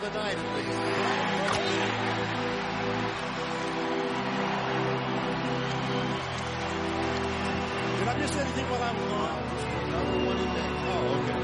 the night at least. Did I miss anything while I was gone? Oh, okay.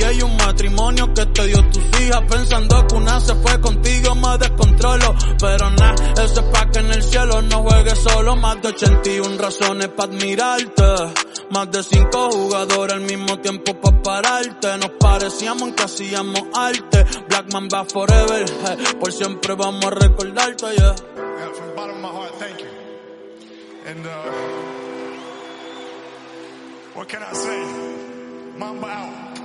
Y un matrimonio que te dio tus hijas. Pensando que una se fue contigo, me descontrolo. Pero nada, eso es pa' que en el cielo no juegues solo. Más de 81 razones para admirarte. Más de cinco jugadores al mismo tiempo para pararte. Nos parecíamos en que hacíamos arte. Blackman va forever. eh, Por siempre vamos a recordarte, yeah. Yeah, from the bottom of my heart, thank you. And uh, what can I say? Mamba out.